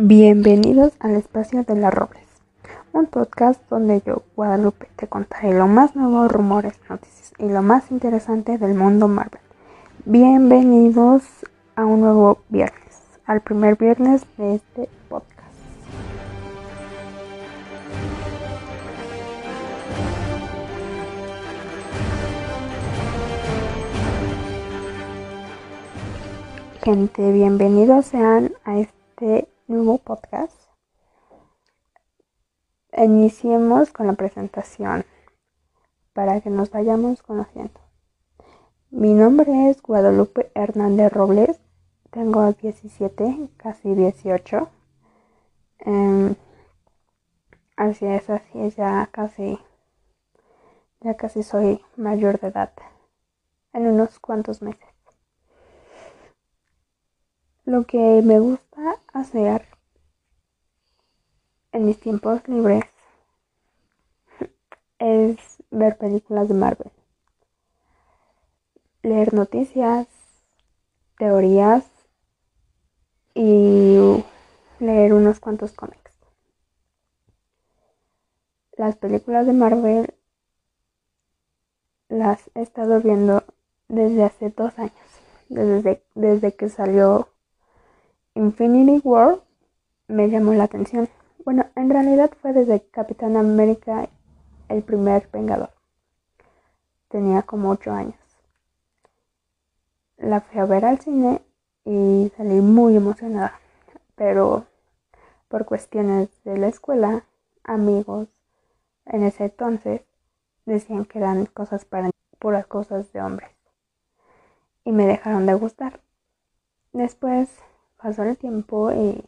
Bienvenidos al espacio de las Robles, un podcast donde yo, Guadalupe, te contaré lo más nuevo, rumores, noticias y lo más interesante del mundo Marvel. Bienvenidos a un nuevo viernes, al primer viernes de este podcast. Gente, bienvenidos sean a este nuevo podcast. Iniciemos con la presentación para que nos vayamos conociendo. Mi nombre es Guadalupe Hernández Robles, tengo 17, casi 18. Em, así es, así es, ya casi, ya casi soy mayor de edad, en unos cuantos meses. Lo que me gusta hacer en mis tiempos libres es ver películas de Marvel, leer noticias, teorías y leer unos cuantos cómics. Las películas de Marvel las he estado viendo desde hace dos años, desde, desde que salió Infinity War me llamó la atención. Bueno, en realidad fue desde Capitán América el primer Vengador. Tenía como 8 años. La fui a ver al cine y salí muy emocionada. Pero por cuestiones de la escuela, amigos en ese entonces decían que eran cosas para puras cosas de hombres. Y me dejaron de gustar. Después pasó el tiempo y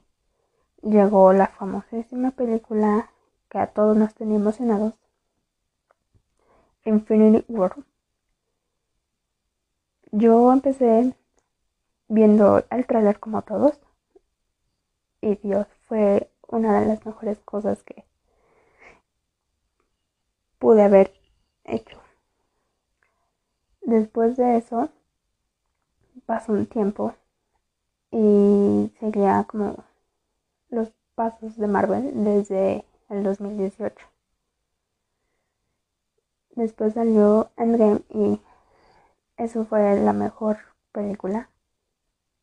llegó la famosísima película que a todos nos tenía emocionados, Infinity War. Yo empecé viendo el tráiler como todos y Dios fue una de las mejores cosas que pude haber hecho. Después de eso pasó un tiempo y seguía como los pasos de Marvel desde el 2018. Después salió Endgame y eso fue la mejor película,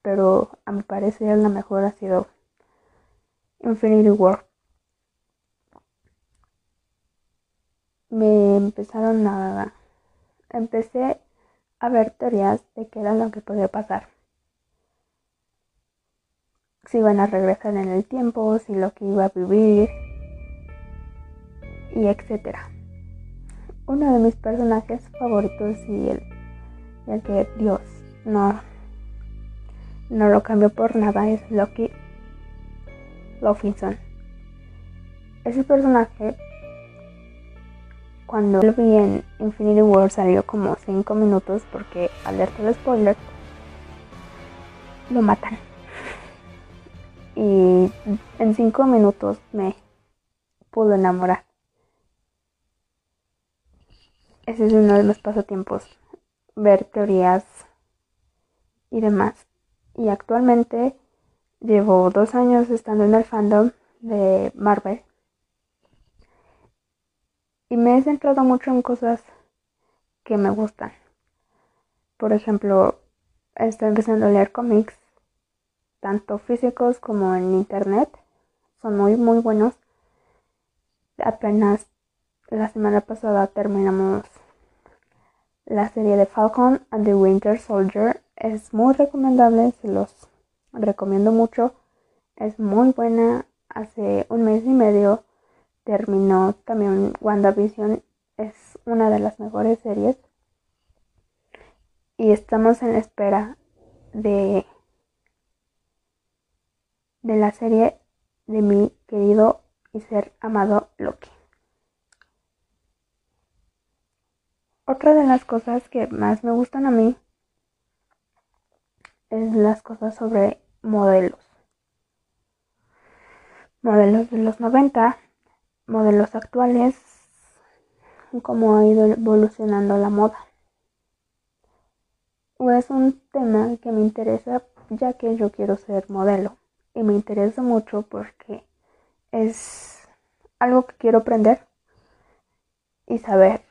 pero a mi parecer la mejor ha sido Infinity War. Me empezaron a... Empecé a ver teorías de qué era lo que podía pasar si iban a regresar en el tiempo, si lo que iba a vivir y etcétera. Uno de mis personajes favoritos y el, que Dios no, no lo cambió por nada es Loki Loffinson. Ese personaje, cuando lo vi en Infinity War, salió como 5 minutos porque, alerta de spoiler, lo matan y en cinco minutos me pudo enamorar. Ese es uno de los pasatiempos, ver teorías y demás. Y actualmente llevo dos años estando en el fandom de Marvel. Y me he centrado mucho en cosas que me gustan. Por ejemplo, estoy empezando a leer cómics tanto físicos como en internet. Son muy, muy buenos. Apenas la semana pasada terminamos la serie de Falcon and the Winter Soldier. Es muy recomendable, se los recomiendo mucho. Es muy buena. Hace un mes y medio terminó también WandaVision. Es una de las mejores series. Y estamos en espera de de la serie de mi querido y ser amado Loki. Otra de las cosas que más me gustan a mí es las cosas sobre modelos. Modelos de los 90, modelos actuales, cómo ha ido evolucionando la moda. Es un tema que me interesa ya que yo quiero ser modelo y me interesa mucho porque es algo que quiero aprender y saber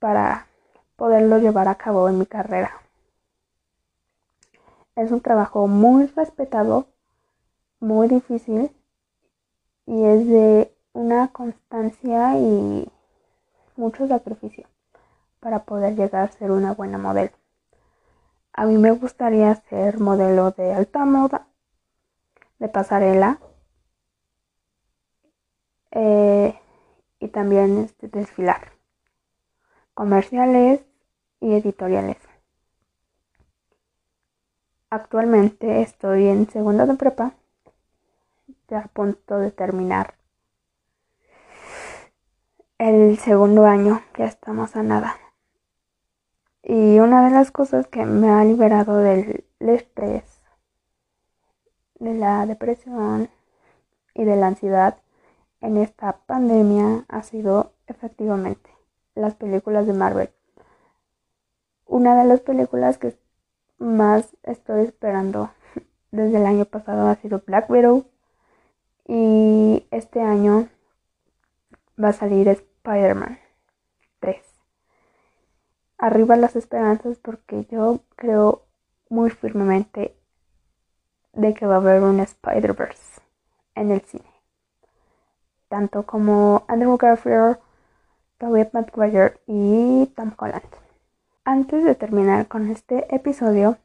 para poderlo llevar a cabo en mi carrera. Es un trabajo muy respetado, muy difícil y es de una constancia y mucho sacrificio para poder llegar a ser una buena modelo. A mí me gustaría ser modelo de alta moda, de pasarela eh, y también este, desfilar, comerciales y editoriales. Actualmente estoy en segundo de prepa, ya a punto de terminar el segundo año, ya estamos a nada. Y una de las cosas que me ha liberado del estrés, de la depresión y de la ansiedad en esta pandemia ha sido efectivamente las películas de Marvel. Una de las películas que más estoy esperando desde el año pasado ha sido Black Widow y este año va a salir Spider-Man 3 arriba las esperanzas porque yo creo muy firmemente de que va a haber un Spider-Verse en el cine. Tanto como Andrew Garfield, Tobey Maguire y Tom Holland. Antes de terminar con este episodio,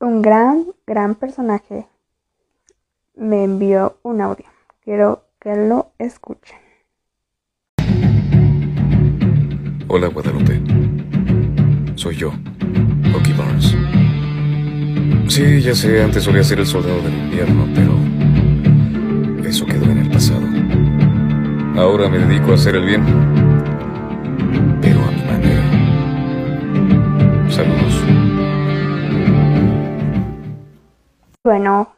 un gran, gran personaje me envió un audio. Quiero que lo escuchen. Hola Guadalupe. Soy yo, Bucky Barnes. Sí, ya sé, antes solía ser el soldado del invierno, pero eso quedó en el pasado. Ahora me dedico a hacer el bien, pero a mi manera. Saludos. Bueno,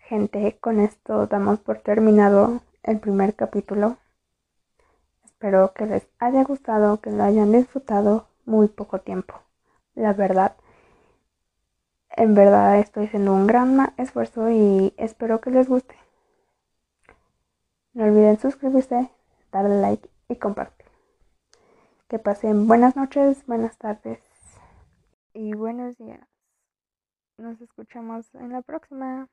gente, con esto damos por terminado el primer capítulo. Espero que les haya gustado, que lo hayan disfrutado muy poco tiempo. La verdad, en verdad estoy haciendo un gran esfuerzo y espero que les guste. No olviden suscribirse, darle like y compartir. Que pasen buenas noches, buenas tardes y buenos días. Nos escuchamos en la próxima.